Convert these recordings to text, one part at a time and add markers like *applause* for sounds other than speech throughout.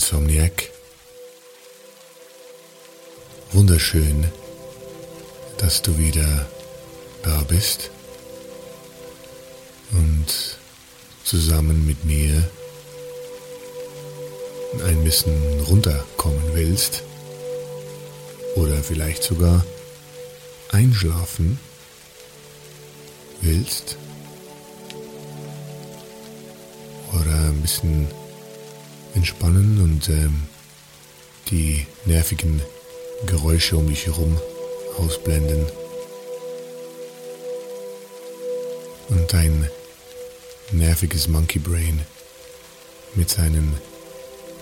Insomniac. Wunderschön, dass du wieder da bist und zusammen mit mir ein bisschen runterkommen willst oder vielleicht sogar einschlafen willst. oder ein bisschen entspannen und ähm, die nervigen Geräusche um dich herum ausblenden. Und dein nerviges Monkey Brain mit seinem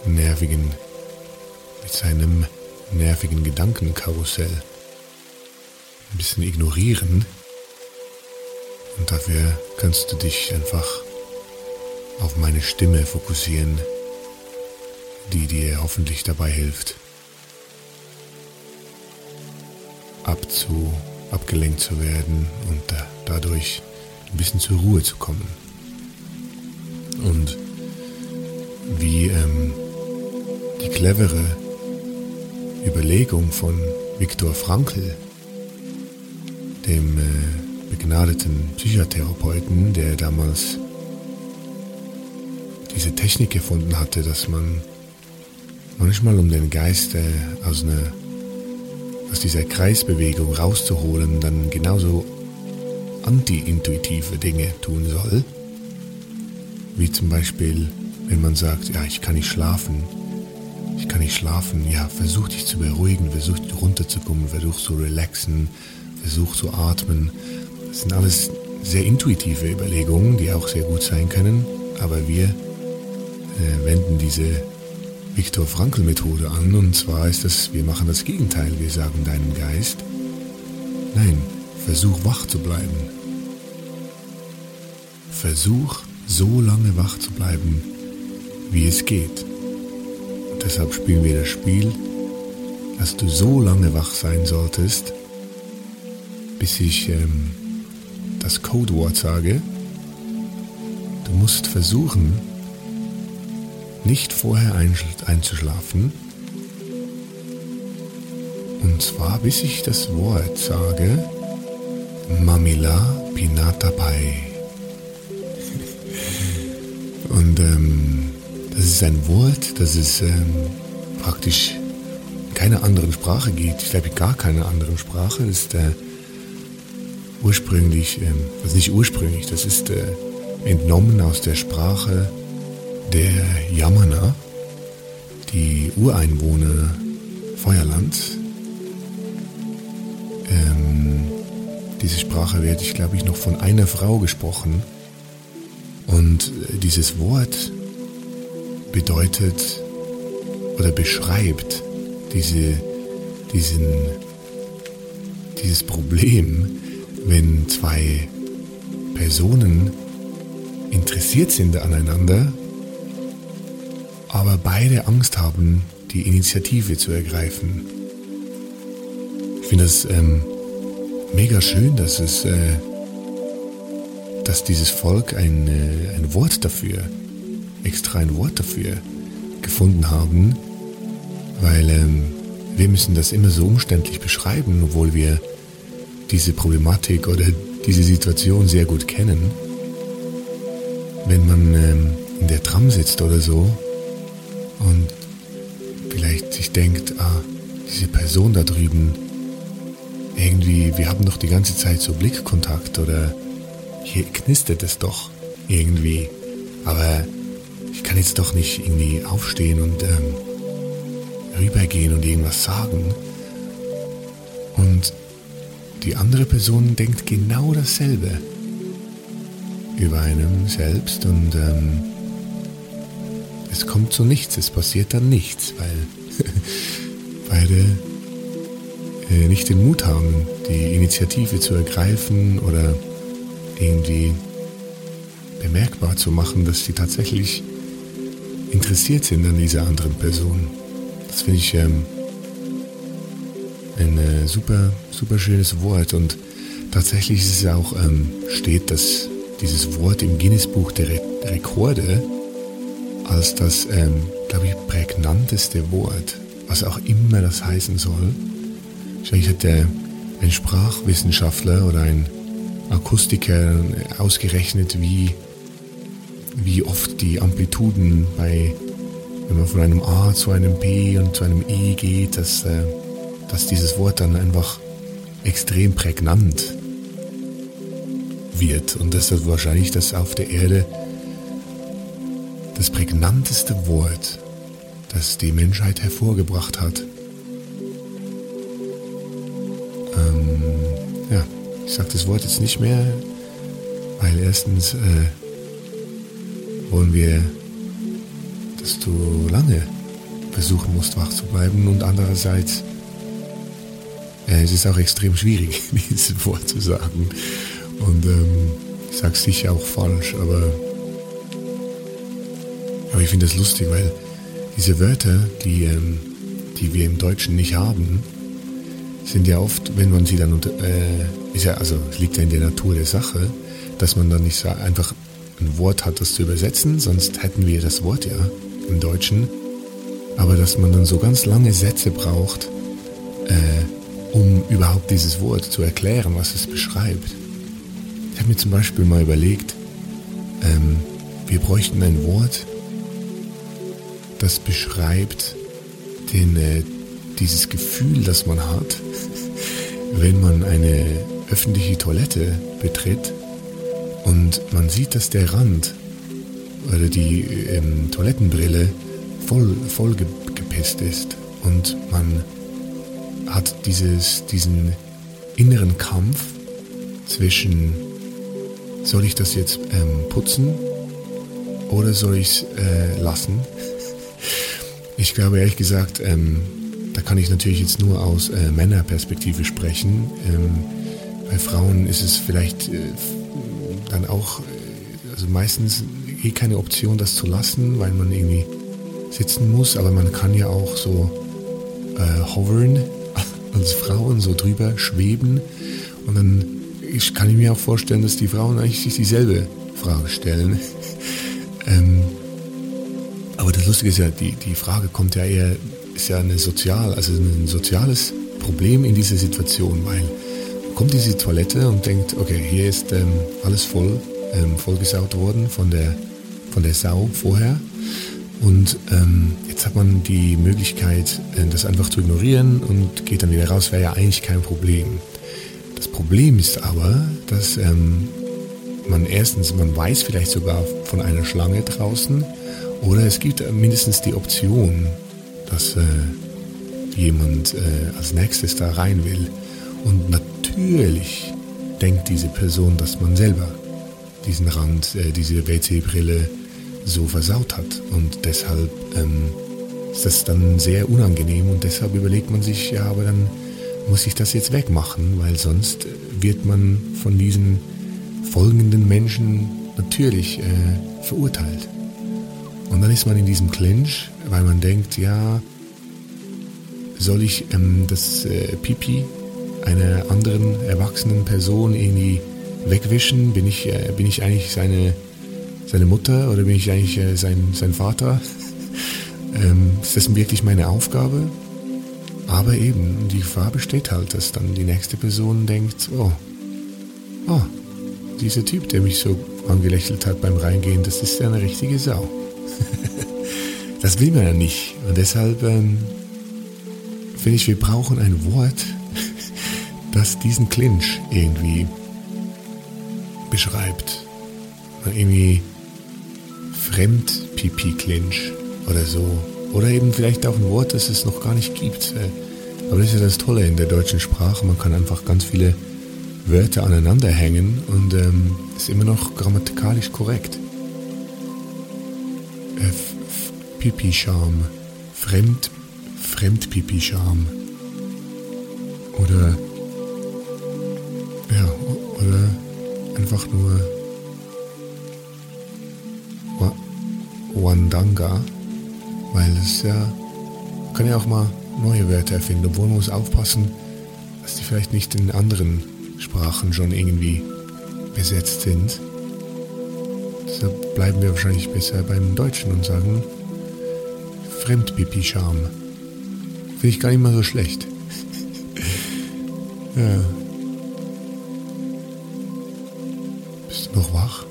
nervigen, mit seinem nervigen Gedankenkarussell ein bisschen ignorieren. Und dafür kannst du dich einfach auf meine Stimme fokussieren, die dir hoffentlich dabei hilft, abzu, abgelenkt zu werden und da, dadurch ein bisschen zur Ruhe zu kommen. Und wie ähm, die clevere Überlegung von Viktor Frankl, dem äh, begnadeten Psychotherapeuten, der damals diese Technik gefunden hatte, dass man manchmal um den Geist äh, aus, einer, aus dieser Kreisbewegung rauszuholen, dann genauso anti-intuitive Dinge tun soll. Wie zum Beispiel, wenn man sagt, ja, ich kann nicht schlafen. Ich kann nicht schlafen. Ja, versuch dich zu beruhigen, versuch runterzukommen, versuch zu relaxen, versuch zu atmen. Das sind alles sehr intuitive Überlegungen, die auch sehr gut sein können. Aber wir äh, wenden diese Viktor Frankl Methode an und zwar ist das, wir machen das Gegenteil. Wir sagen deinem Geist, nein, versuch wach zu bleiben. Versuch so lange wach zu bleiben, wie es geht. Und deshalb spielen wir das Spiel, dass du so lange wach sein solltest, bis ich ähm, das Codewort sage. Du musst versuchen, nicht vorher einzuschlafen. Und zwar bis ich das Wort sage, Mamila Pinata Pai. *laughs* Und ähm, das ist ein Wort, das es ähm, praktisch in keiner anderen Sprache gibt. Ich glaube, gar keine anderen Sprache. Das ist äh, ursprünglich, ähm, also nicht ursprünglich, das ist äh, entnommen aus der Sprache der Yamana, die Ureinwohner Feuerlands. Ähm, diese Sprache wird, ich glaube ich, noch von einer Frau gesprochen. Und dieses Wort bedeutet oder beschreibt diese, diesen, dieses Problem, wenn zwei Personen interessiert sind aneinander, aber beide Angst haben, die Initiative zu ergreifen. Ich finde das ähm, mega schön, dass es, äh, dass dieses Volk ein, äh, ein Wort dafür, extra ein Wort dafür gefunden haben, weil ähm, wir müssen das immer so umständlich beschreiben, obwohl wir diese Problematik oder diese Situation sehr gut kennen. Wenn man ähm, in der Tram sitzt oder so und vielleicht sich denkt, ah, diese Person da drüben, irgendwie, wir haben doch die ganze Zeit so Blickkontakt oder hier knistert es doch irgendwie. Aber ich kann jetzt doch nicht irgendwie aufstehen und ähm, rübergehen und irgendwas sagen. Und die andere Person denkt genau dasselbe über einem selbst und ähm, es kommt zu nichts, es passiert dann nichts, weil *laughs* beide äh, nicht den Mut haben, die Initiative zu ergreifen oder irgendwie bemerkbar zu machen, dass sie tatsächlich interessiert sind an dieser anderen Person. Das finde ich ähm, ein äh, super, super schönes Wort und tatsächlich ist es auch, ähm, steht das, dieses Wort im Guinness-Buch der Re Rekorde als das, ähm, glaube ich, prägnanteste Wort, was auch immer das heißen soll. Wahrscheinlich hat ein Sprachwissenschaftler oder ein Akustiker ausgerechnet, wie, wie oft die Amplituden bei wenn man von einem A zu einem P und zu einem E geht, dass, äh, dass dieses Wort dann einfach extrem prägnant wird. Und das ist wahrscheinlich das auf der Erde das prägnanteste Wort, das die Menschheit hervorgebracht hat. Ähm, ja, ich sage das Wort jetzt nicht mehr, weil erstens äh, wollen wir dass du lange versuchen musst, wach zu bleiben und andererseits äh, es ist auch extrem schwierig, *laughs* dieses Wort zu sagen. Und ähm, ich sage es sicher auch falsch, aber, aber ich finde es lustig, weil diese Wörter, die, ähm, die wir im Deutschen nicht haben, sind ja oft, wenn man sie dann unter, äh, ist ja, also es liegt ja in der Natur der Sache, dass man dann nicht so einfach ein Wort hat, das zu übersetzen, sonst hätten wir das Wort ja im Deutschen, aber dass man dann so ganz lange Sätze braucht, äh, um überhaupt dieses Wort zu erklären, was es beschreibt. Ich habe mir zum Beispiel mal überlegt, ähm, wir bräuchten ein Wort, das beschreibt den, äh, dieses Gefühl, das man hat, *laughs* wenn man eine öffentliche Toilette betritt und man sieht, dass der Rand oder die ähm, Toilettenbrille voll, voll gepisst ist und man hat dieses, diesen inneren Kampf zwischen, soll ich das jetzt ähm, putzen oder soll ich es äh, lassen? Ich glaube ehrlich gesagt, ähm, da kann ich natürlich jetzt nur aus äh, Männerperspektive sprechen. Ähm, bei Frauen ist es vielleicht äh, dann auch, äh, also meistens eh keine Option, das zu lassen, weil man irgendwie sitzen muss, aber man kann ja auch so äh, hovern *laughs* als Frauen, so drüber schweben und dann ich, kann ich mir auch vorstellen, dass die Frauen eigentlich sich dieselbe Frage stellen. Lustige ist ja, die, die Frage kommt ja eher, ist ja eine sozial, also ein soziales Problem in dieser Situation, weil kommt diese Toilette und denkt, okay, hier ist ähm, alles voll, ähm, vollgesaut worden von der von der Sau vorher. Und ähm, jetzt hat man die Möglichkeit, äh, das einfach zu ignorieren und geht dann wieder raus, wäre ja eigentlich kein Problem. Das Problem ist aber, dass ähm, man erstens, man weiß vielleicht sogar von einer Schlange draußen oder es gibt mindestens die Option, dass äh, jemand äh, als nächstes da rein will. Und natürlich denkt diese Person, dass man selber diesen Rand, äh, diese WC-Brille so versaut hat. Und deshalb ähm, ist das dann sehr unangenehm und deshalb überlegt man sich, ja, aber dann muss ich das jetzt wegmachen, weil sonst wird man von diesen folgenden Menschen natürlich äh, verurteilt. Und dann ist man in diesem Clinch, weil man denkt, ja, soll ich ähm, das äh, Pipi einer anderen erwachsenen Person irgendwie wegwischen? Bin ich, äh, bin ich eigentlich seine, seine Mutter oder bin ich eigentlich äh, sein, sein Vater? *laughs* ähm, ist das wirklich meine Aufgabe? Aber eben, die Gefahr besteht halt, dass dann die nächste Person denkt, oh, oh, dieser Typ, der mich so angelächelt hat beim Reingehen, das ist ja eine richtige Sau. Das will man ja nicht. Und deshalb ähm, finde ich, wir brauchen ein Wort, *laughs* das diesen Clinch irgendwie beschreibt. Irgendwie Fremd-Pipi-Clinch oder so. Oder eben vielleicht auch ein Wort, das es noch gar nicht gibt. Äh, aber das ist ja das Tolle in der deutschen Sprache. Man kann einfach ganz viele Wörter aneinander hängen und ähm, ist immer noch grammatikalisch korrekt. Pipi-Scham. Fremd, Fremd-Pipi-Scham. Oder, ja, oder einfach nur Wandanga weil es ja, kann ja auch mal neue Wörter erfinden, obwohl man muss aufpassen, dass die vielleicht nicht in anderen Sprachen schon irgendwie besetzt sind. Deshalb bleiben wir wahrscheinlich besser beim Deutschen und sagen Fremdpipi-Charme. Finde ich gar nicht mal so schlecht. *laughs* ja. Bist du noch wach?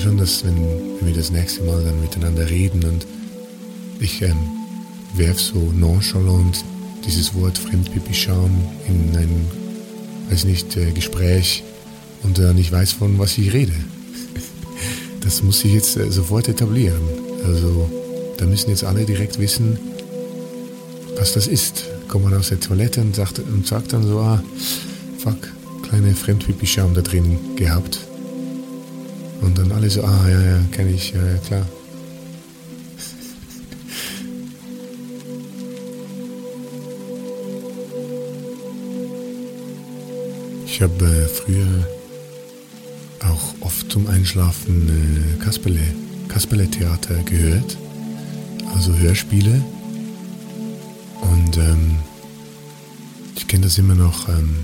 schon, dass wenn, wenn wir das nächste Mal dann miteinander reden und ich ähm, werf so nonchalant dieses Wort Fremdpipi-Scham in ein, weiß nicht, äh, Gespräch und äh, ich weiß, von was ich rede. Das muss ich jetzt äh, sofort etablieren. Also da müssen jetzt alle direkt wissen, was das ist. Kommt man aus der Toilette und sagt, und sagt dann so, ah, fuck, kleine Fremdpipi-Scham da drin gehabt. Und dann alle so, ah ja, ja, kenne ich, ja, ja, klar. Ich habe äh, früher auch oft zum Einschlafen Kasperle, Kasperle-Theater gehört, also Hörspiele. Und ähm, ich kenne das immer noch, ähm,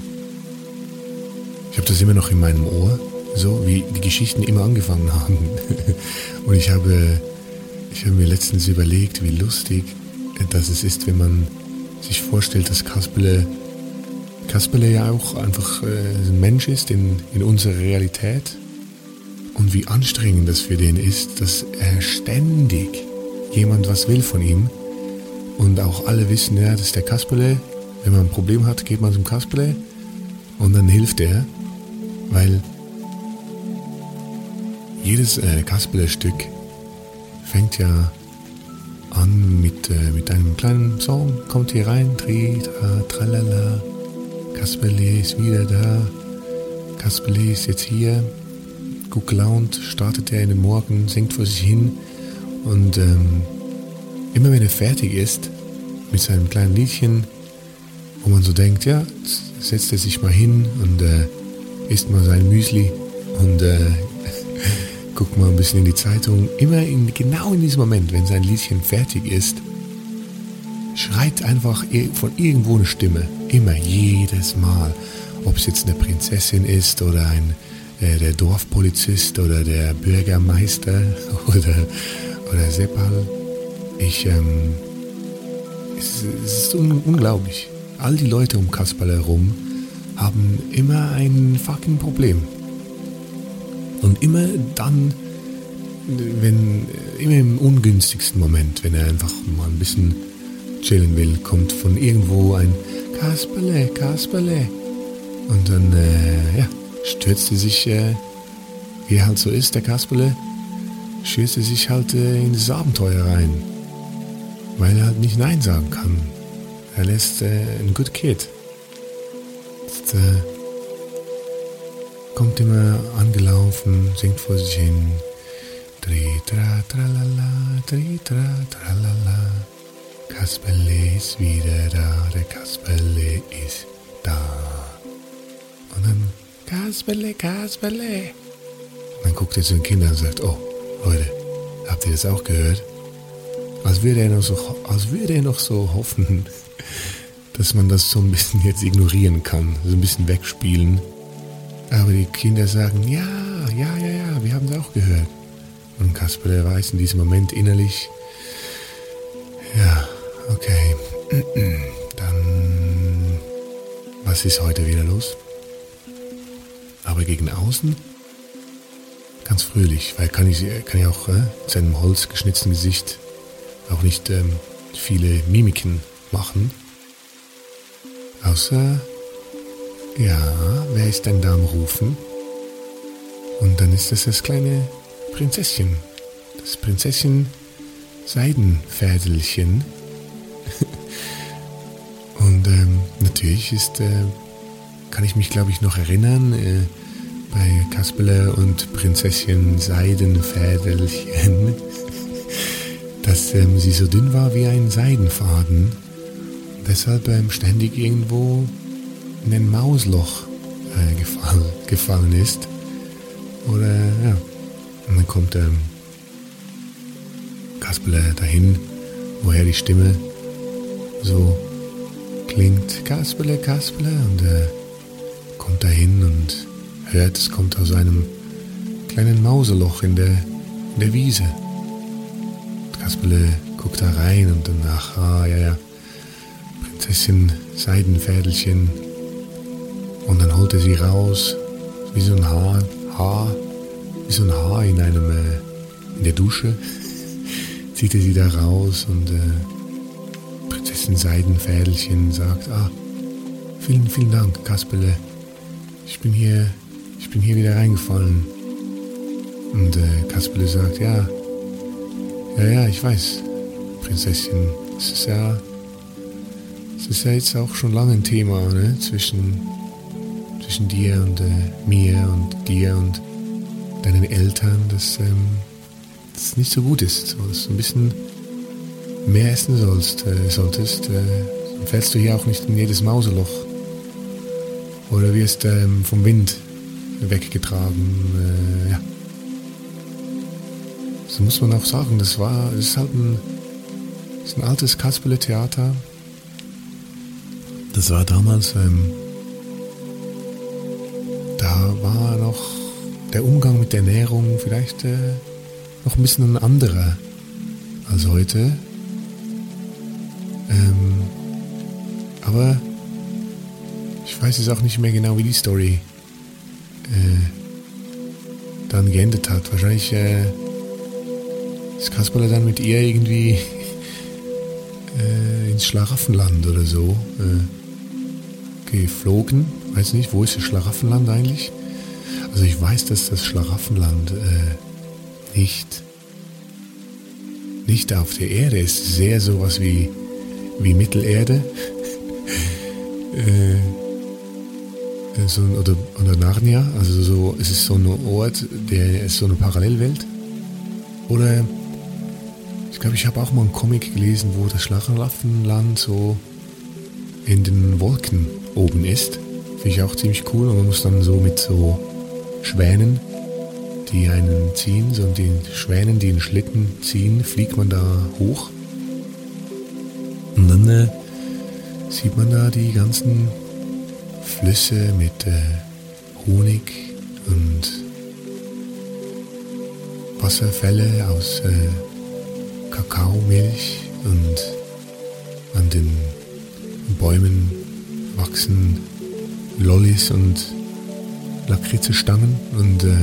ich habe das immer noch in meinem Ohr so wie die Geschichten immer angefangen haben. *laughs* Und ich habe, ich habe mir letztens überlegt, wie lustig das es ist, wenn man sich vorstellt, dass Kasperle, Kasperle ja auch einfach äh, ein Mensch ist in, in unserer Realität. Und wie anstrengend das für den ist, dass er ständig jemand was will von ihm. Und auch alle wissen, ja, das ist der Kasperle. Wenn man ein Problem hat, geht man zum Kasperle und dann hilft er, weil jedes äh, Kasperle-Stück fängt ja an mit, äh, mit einem kleinen Song, kommt hier rein, tri, tra, tralala, Kasperle ist wieder da, Kasperle ist jetzt hier, gut gelaunt, startet er in den Morgen, singt vor sich hin und ähm, immer wenn er fertig ist mit seinem kleinen Liedchen, wo man so denkt, ja, setzt er sich mal hin und äh, isst mal sein Müsli und äh, *laughs* guckt mal ein bisschen in die Zeitung. Immer in, genau in diesem Moment, wenn sein Liedchen fertig ist, schreit einfach von irgendwo eine Stimme. Immer, jedes Mal. Ob es jetzt eine Prinzessin ist oder ein, äh, der Dorfpolizist oder der Bürgermeister *laughs* oder, oder Seppal. Ich, ähm, es, es ist un unglaublich. All die Leute um Kasperl herum haben immer ein fucking Problem. Und immer dann, wenn, immer im ungünstigsten Moment, wenn er einfach mal ein bisschen chillen will, kommt von irgendwo ein Kasperle, Kasperle. Und dann, äh, ja, stürzt er sich, äh, wie halt so ist, der Kasperle, stürzt er sich halt äh, in das Abenteuer rein. Weil er halt nicht Nein sagen kann. Er lässt äh, ein Good Kid. Ist, äh, kommt immer angelaufen, singt vor sich hin. Tri tra tralala, tri tra tralala. Kasperle ist wieder da, der Kasperle ist da. Und dann Kasperle, Kasperle. Und dann guckt er zu den Kindern und sagt, oh, Leute, habt ihr das auch gehört? Als würde er noch so, als würde er noch so hoffen, *laughs* dass man das so ein bisschen jetzt ignorieren kann, so ein bisschen wegspielen. Aber die Kinder sagen, ja, ja, ja, ja, wir haben es auch gehört. Und Kasper, der weiß in diesem Moment innerlich, ja, okay, *clears throat* dann, was ist heute wieder los? Aber gegen außen ganz fröhlich, weil kann ich, kann ich auch äh, in seinem holzgeschnitzten Gesicht auch nicht ähm, viele Mimiken machen. Außer, ja, wer ist denn da am Rufen? Und dann ist das das kleine Prinzesschen. Das Prinzesschen Seidenfädelchen. Natürlich ist, äh, kann ich mich glaube ich noch erinnern, äh, bei Kasperle und Prinzesschen Seidenfädelchen, *laughs* dass ähm, sie so dünn war wie ein Seidenfaden. Deshalb ähm, ständig irgendwo in ein Mausloch äh, gefall, gefallen ist. Oder ja. Und dann kommt ähm, Kasperle dahin, woher die Stimme so klingt. Kasperle, Kasperle. Und äh, kommt dahin und hört, es kommt aus einem kleinen Mauseloch in der, in der Wiese. Kasperle guckt da rein und danach, ah ja, ja, Prinzessin Seidenfädelchen. Und dann holt er sie raus, wie so ein Haar, Haar, wie so ein Haar in einem, äh, in der Dusche. *laughs* Zieht er sie da raus und äh, Prinzessin Seidenfädelchen sagt, ah, vielen, vielen Dank, Kasperle. Ich bin hier ich bin hier wieder reingefallen. Und äh, Kasperle sagt, ja, ja, ja, ich weiß, Prinzessin, es ist ja, es ist ja jetzt auch schon lange ein Thema, ne, zwischen, zwischen dir und äh, mir und dir und deinen Eltern, dass ähm, das nicht so gut ist, so, dass ein bisschen mehr essen sollst, äh, solltest, äh, fällst du hier auch nicht in jedes Mauseloch oder wirst ähm, vom Wind weggetragen. Äh, ja. So muss man auch sagen, das war, das ist halt ein, ist ein altes Kasperle-Theater. Das war damals, ähm, da war noch der Umgang mit der Ernährung vielleicht äh, noch ein bisschen ein anderer als heute. Ähm, aber ich weiß jetzt auch nicht mehr genau, wie die Story äh, dann geendet hat. Wahrscheinlich äh, ist Kasperle dann mit ihr irgendwie *laughs* äh, ins Schlaraffenland oder so äh, geflogen. Weiß nicht, wo ist das Schlaraffenland eigentlich? Also ich weiß, dass das Schlaraffenland äh, nicht nicht auf der Erde ist. Sehr sowas wie, wie Mittelerde. äh, äh, so, oder, oder Narnia, also so, es ist so ein Ort, der ist so eine Parallelwelt. Oder ich glaube, ich habe auch mal einen Comic gelesen, wo das Schlaraffenland so in den Wolken oben ist. Finde ich auch ziemlich cool. Und man muss dann so mit so Schwänen, die einen ziehen, so den Schwänen, die einen Schlitten ziehen, fliegt man da hoch. Und dann äh, sieht man da die ganzen Flüsse mit äh, Honig und Wasserfälle aus äh, Kakaomilch und an den Bäumen wachsen Lollis und Lakritzestangen und äh,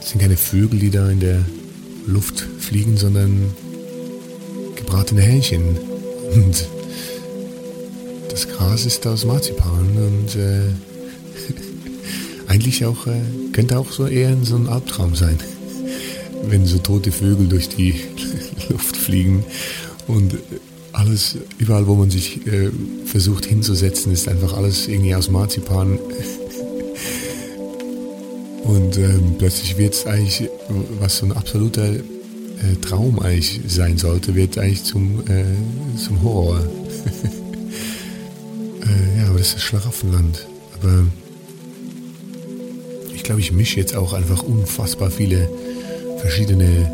es sind keine Vögel, die da in der Luft fliegen, sondern gebratene Hähnchen und das Gras ist aus Marzipan und äh, *laughs* eigentlich auch, äh, könnte auch so eher so ein Albtraum sein, wenn so tote Vögel durch die *laughs* Luft fliegen und alles, überall wo man sich äh, versucht hinzusetzen, ist einfach alles irgendwie aus Marzipan. *laughs* Und ähm, plötzlich wird es eigentlich, was so ein absoluter äh, Traum eigentlich sein sollte, wird eigentlich zum, äh, zum Horror. *laughs* äh, ja, aber das ist das Schlaraffenland. Aber ich glaube, ich mische jetzt auch einfach unfassbar viele verschiedene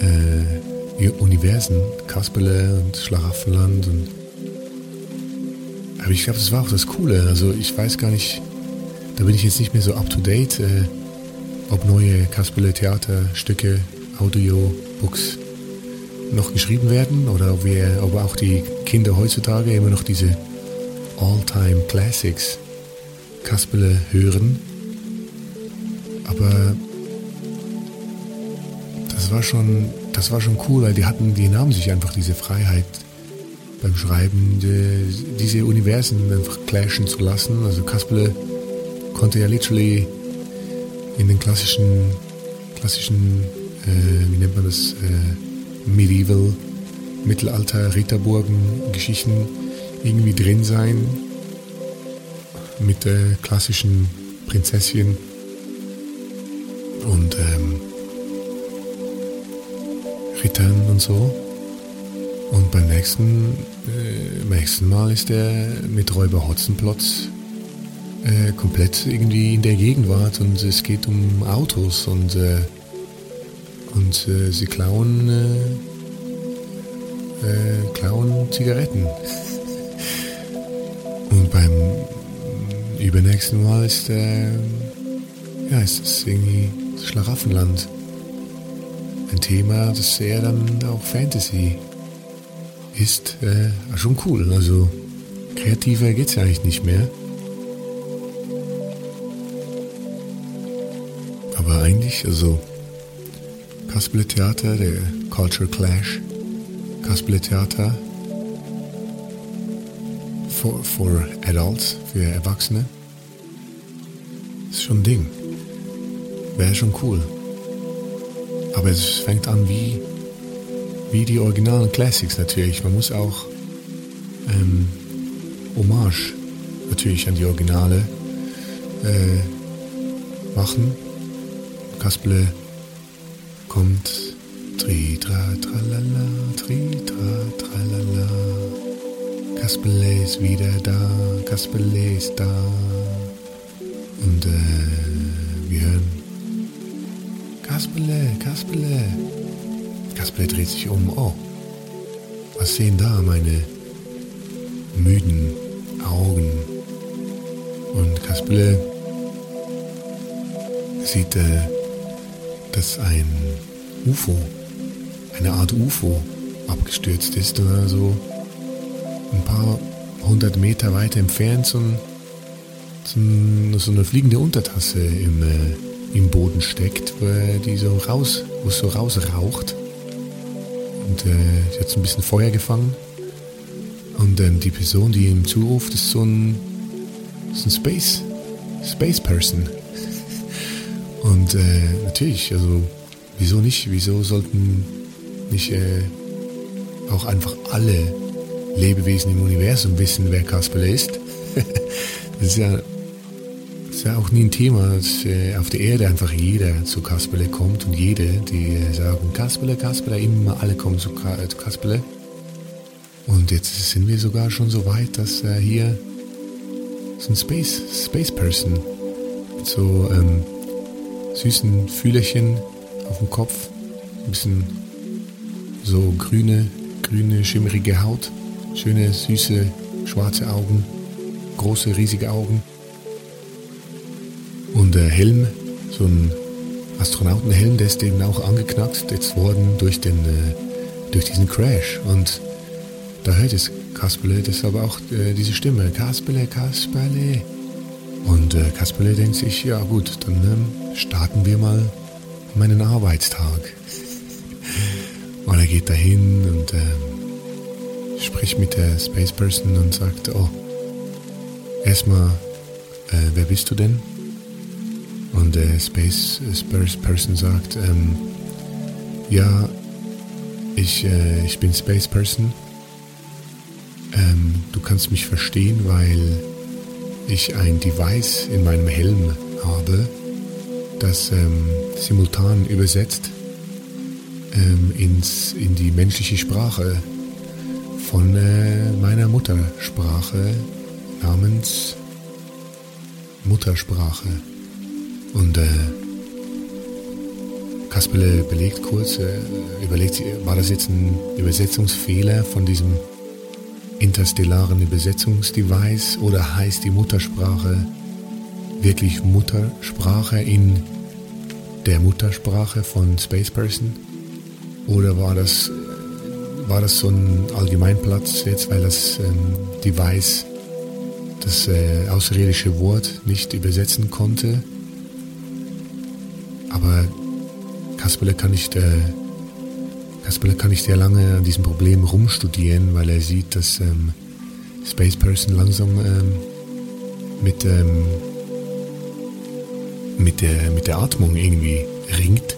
äh, Universen, Kasperle und Schlaraffenland und aber ich glaube, das war auch das Coole. Also ich weiß gar nicht, da bin ich jetzt nicht mehr so up to date, äh, ob neue Kasperle Theaterstücke, Audiobooks noch geschrieben werden oder ob wir, ob auch die Kinder heutzutage immer noch diese All-Time Classics Kasperle hören. Aber das war schon, das war schon cool, weil die hatten, die nahmen sich einfach diese Freiheit beim Schreiben, die, diese Universen einfach clashen zu lassen. Also Kasperle konnte ja literally in den klassischen, klassischen, äh, wie nennt man das, äh, Medieval, Mittelalter, Ritterburgen, Geschichten irgendwie drin sein. Mit der klassischen Prinzessin und ähm, Rittern und so. Und beim nächsten, äh, nächsten Mal ist er mit Räuber Hotzenplotz äh, komplett irgendwie in der Gegenwart und es geht um Autos und, äh, und äh, sie klauen, äh, äh, klauen Zigaretten. *laughs* und beim übernächsten Mal ist, äh, ja, ist es irgendwie Schlaraffenland. Ein Thema, das eher dann auch Fantasy ist äh, schon cool. Also kreativer geht es ja eigentlich nicht mehr. Aber eigentlich, also Kasperle Theater, der Culture Clash, Kasperle Theater for, for Adults, für Erwachsene, ist schon ein Ding. Wäre schon cool. Aber es fängt an wie wie die originalen Classics natürlich. Man muss auch ähm, Hommage natürlich an die Originale äh, machen. Kasperle kommt tri tra tralala, tri tra tralala. Kasperle ist wieder da, Kasperle ist da. Und äh, wir hören Kasperle, Kasperle. Kasperle dreht sich um. Oh, was sehen da meine müden Augen? Und Kasperle sieht, äh, dass ein UFO, eine Art UFO abgestürzt ist oder so ein paar hundert Meter weiter entfernt so, ein, so, ein, so eine fliegende Untertasse im, äh, im Boden steckt, wo die so raus, wo es so rausraucht. Und äh, sie hat so ein bisschen Feuer gefangen. Und ähm, die Person, die ihm zuruft, ist so ein, ist ein Space, Space Person. Und äh, natürlich, also wieso nicht? Wieso sollten nicht äh, auch einfach alle Lebewesen im Universum wissen, wer Kasperle ist? *laughs* das ist ja ist ja auch nie ein Thema, dass äh, auf der Erde einfach jeder zu Kasperle kommt und jede, die äh, sagen Kasperle, Kasperle, immer alle kommen zu, Ka zu Kasperle. Und jetzt sind wir sogar schon so weit, dass äh, hier so ein Space, Space Person so ähm, süßen Fühlerchen auf dem Kopf, ein bisschen so grüne, grüne, schimmerige Haut, schöne, süße, schwarze Augen, große, riesige Augen. Und der Helm, so ein Astronautenhelm, der ist eben auch angeknackt jetzt worden durch, den, äh, durch diesen Crash. Und da hört es Kasperle, aber auch äh, diese Stimme, Kasperle, Kasperle. Und äh, Kasperle denkt sich, ja gut, dann ähm, starten wir mal meinen Arbeitstag. *laughs* und er geht dahin und äh, spricht mit der Space Person und sagt, oh, erstmal, äh, wer bist du denn? Und der Space, Space Person sagt, ähm, ja, ich, äh, ich bin Space Person. Ähm, du kannst mich verstehen, weil ich ein Device in meinem Helm habe. das ähm, simultan übersetzt ähm, ins, in die menschliche Sprache von äh, meiner Muttersprache namens Muttersprache. Und äh, Kasperle belegt kurz, äh, überlegt, war das jetzt ein Übersetzungsfehler von diesem interstellaren Übersetzungsdevice oder heißt die Muttersprache wirklich Muttersprache in der Muttersprache von Space Person? Oder war das, war das so ein Allgemeinplatz jetzt, weil das ähm, Device das äh, außerirdische Wort nicht übersetzen konnte? Aber Kasperle kann nicht, äh, Kasperle kann nicht sehr lange an diesem Problem rumstudieren, weil er sieht, dass ähm, Space Person langsam ähm, mit, ähm, mit, der, mit der Atmung irgendwie ringt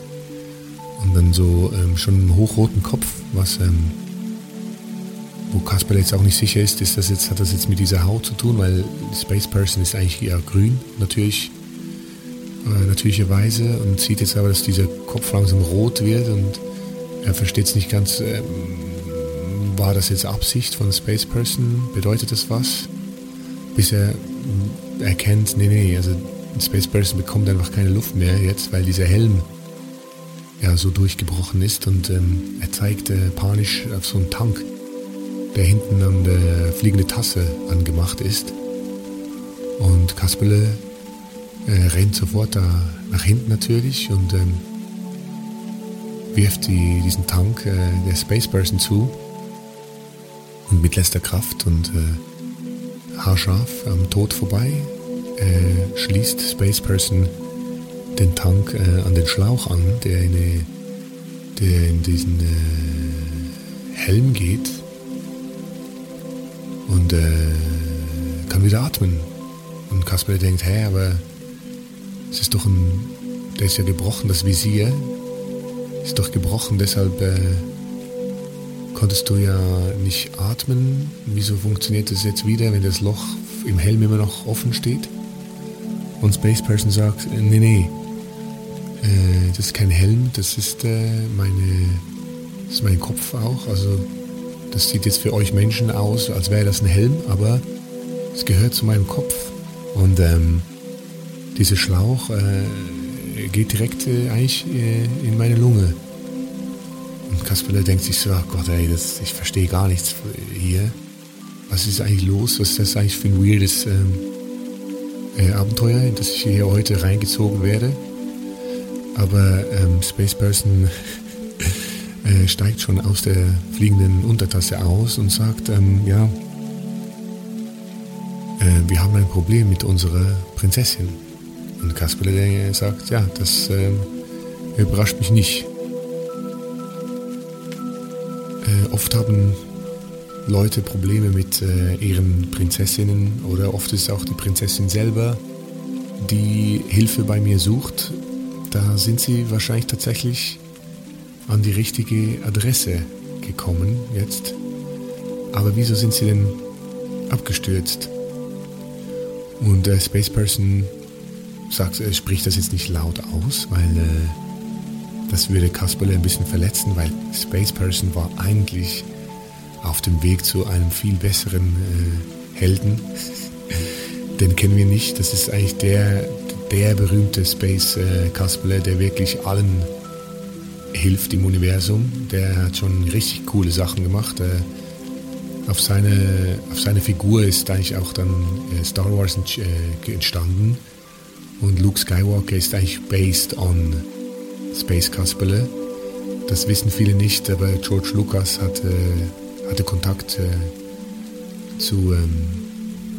und dann so ähm, schon einen hochroten Kopf, was ähm, wo Kasper jetzt auch nicht sicher ist, ist das jetzt, hat das jetzt mit dieser Haut zu tun, weil Space Person ist eigentlich eher grün, natürlich, äh, natürlicherweise, und sieht jetzt aber, dass dieser Kopf langsam rot wird und er versteht es nicht ganz, ähm, war das jetzt Absicht von Space Person, bedeutet das was? Bis er erkennt, nee, nee, also Space Person bekommt einfach keine Luft mehr jetzt, weil dieser Helm ja, so durchgebrochen ist und ähm, er zeigt äh, panisch auf so einen Tank, der hinten an der fliegende Tasse angemacht ist. Und Kasperle äh, rennt sofort da nach hinten natürlich und ähm, wirft die, diesen Tank äh, der Space Person zu und mit letzter Kraft und äh, haarscharf am Tod vorbei äh, schließt Space Person den Tank äh, an den Schlauch an, der in, eine, der in diesen äh, Helm geht und äh, kann wieder atmen. Und Kasper denkt, hä, aber es ist doch ein, der ist ja gebrochen, das Visier ist doch gebrochen, deshalb äh, konntest du ja nicht atmen. Wieso funktioniert das jetzt wieder, wenn das Loch im Helm immer noch offen steht? Und Space Person sagt, nee, nee, äh, das ist kein Helm, das ist, äh, meine, das ist mein Kopf auch. Also das sieht jetzt für euch Menschen aus, als wäre das ein Helm, aber es gehört zu meinem Kopf. Und ähm, dieser Schlauch äh, geht direkt äh, eigentlich äh, in meine Lunge. Und Kasperle denkt sich so, ach Gott, ey, das, ich verstehe gar nichts hier. Was ist eigentlich los? Was ist das eigentlich für ein weirdes ähm, äh, Abenteuer, in das ich hier heute reingezogen werde? aber ähm, Space Person *laughs* äh, steigt schon aus der fliegenden Untertasse aus und sagt, ähm, ja, äh, wir haben ein Problem mit unserer Prinzessin. Und Kasperle sagt, ja, das äh, überrascht mich nicht. Äh, oft haben Leute Probleme mit äh, ihren Prinzessinnen oder oft ist auch die Prinzessin selber, die Hilfe bei mir sucht da sind Sie wahrscheinlich tatsächlich an die richtige Adresse gekommen jetzt. Aber wieso sind Sie denn abgestürzt? Und der Space Person sagt, er spricht das jetzt nicht laut aus, weil äh, das würde Kasperle ein bisschen verletzen, weil Space Person war eigentlich auf dem Weg zu einem viel besseren äh, Helden. *laughs* Den kennen wir nicht. Das ist eigentlich der, der berühmte Space äh, Kasperle, der wirklich allen hilft im Universum. Der hat schon richtig coole Sachen gemacht. Äh, auf, seine, auf seine Figur ist eigentlich auch dann äh, Star Wars äh, entstanden. Und Luke Skywalker ist eigentlich based on Space Kasperle. Das wissen viele nicht, aber George Lucas hatte, hatte Kontakt äh, zu ähm,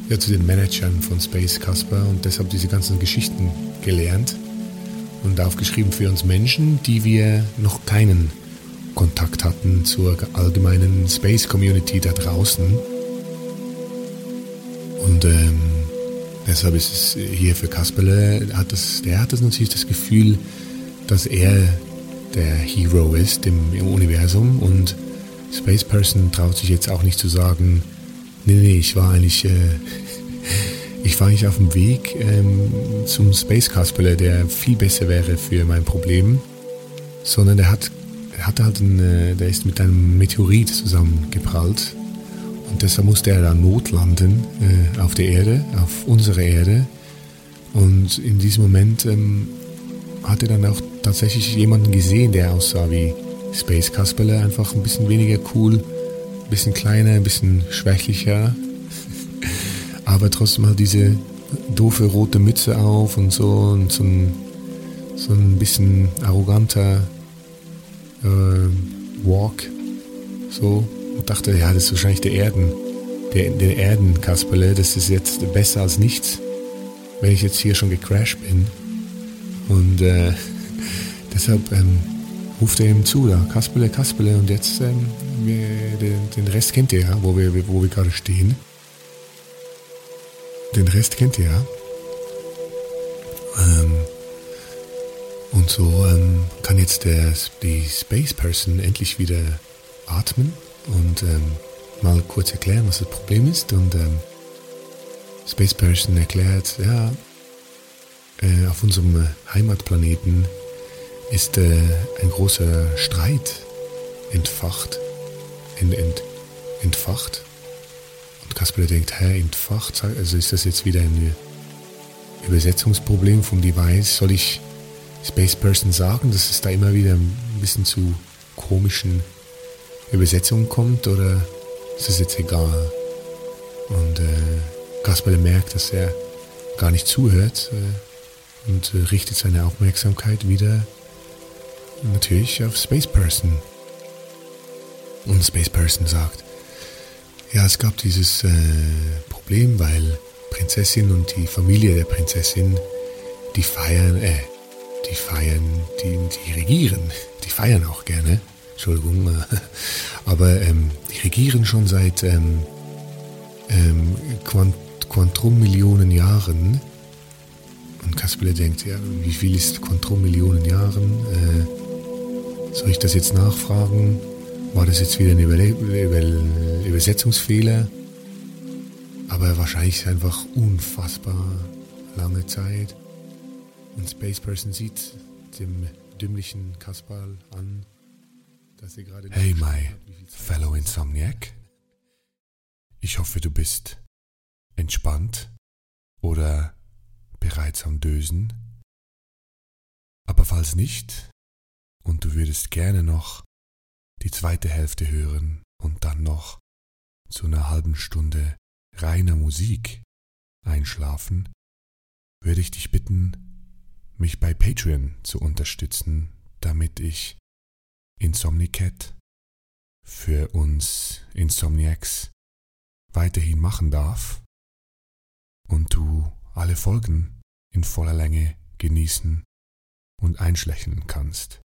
ja, zu den Managern von Space Casper und deshalb diese ganzen Geschichten gelernt und aufgeschrieben für uns Menschen, die wir noch keinen Kontakt hatten zur allgemeinen Space Community da draußen. Und ähm, deshalb ist es hier für Kasperle, hat das, der hat das natürlich das Gefühl, dass er der Hero ist im, im Universum und Space Person traut sich jetzt auch nicht zu sagen, nee, nee, ich war eigentlich, äh, *laughs* ich war nicht auf dem Weg ähm, zum Space Kasperle, der viel besser wäre für mein Problem, sondern der hat, hat halt einen, äh, der ist mit einem Meteorit zusammengeprallt und deshalb musste er da notlanden äh, auf der Erde, auf unserer Erde. Und in diesem Moment ähm, hat er dann auch tatsächlich jemanden gesehen, der aussah wie Space Kasperle, einfach ein bisschen weniger cool, ein bisschen kleiner, ein bisschen schwächlicher, *laughs* aber trotzdem halt diese doofe rote Mütze auf und so und so ein, so ein bisschen arroganter äh, Walk, so dachte, ja, das ist wahrscheinlich der Erden, der, der Erdenkasperle, das ist jetzt besser als nichts, wenn ich jetzt hier schon gecrashed bin. Und äh, *laughs* deshalb ähm, ruft er ihm zu, da, Kasperle, Kasperle, und jetzt, ähm, wir, den, den, Rest kennt ihr ja, wo wir, wo wir gerade stehen. Den Rest kennt ihr ja. Ähm, und so ähm, kann jetzt der, die Space Person endlich wieder atmen und ähm, mal kurz erklären, was das Problem ist. Und ähm, Space Person erklärt, ja, äh, auf unserem Heimatplaneten ist äh, ein großer Streit entfacht, ent, ent, entfacht. Und Kasper denkt, hä, entfacht? Also ist das jetzt wieder ein Übersetzungsproblem vom Device? Soll ich Space Person sagen, dass es da immer wieder ein bisschen zu komischen Übersetzung kommt oder ist es jetzt egal? Und äh, Kasperle merkt, dass er gar nicht zuhört äh, und äh, richtet seine Aufmerksamkeit wieder natürlich auf Space Person. Und Space Person sagt, ja, es gab dieses äh, Problem, weil Prinzessin und die Familie der Prinzessin, die feiern, äh, die feiern, die, die regieren, *laughs* die feiern auch gerne. Entschuldigung, äh, *laughs* aber ähm, die regieren schon seit ähm, ähm, Quant Quantum-Millionen Jahren. Und Kasperle denkt, ja, wie viel ist Quantum-Millionen Jahren? Äh, soll ich das jetzt nachfragen? War das jetzt wieder ein Überle Über Übersetzungsfehler? Aber wahrscheinlich einfach unfassbar lange Zeit. Und Space Person sieht dem dümmlichen Kasperl an, Hey, my fellow Insomniac. Ich hoffe, du bist entspannt oder bereits am Dösen. Aber falls nicht und du würdest gerne noch die zweite Hälfte hören und dann noch zu einer halben Stunde reiner Musik einschlafen, würde ich dich bitten, mich bei Patreon zu unterstützen, damit ich Insomnicat für uns Insomniacs weiterhin machen darf und du alle Folgen in voller Länge genießen und einschlächeln kannst.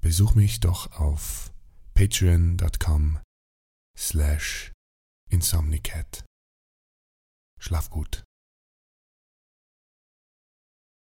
Besuch mich doch auf patreon.com slash insomnicat. Schlaf gut.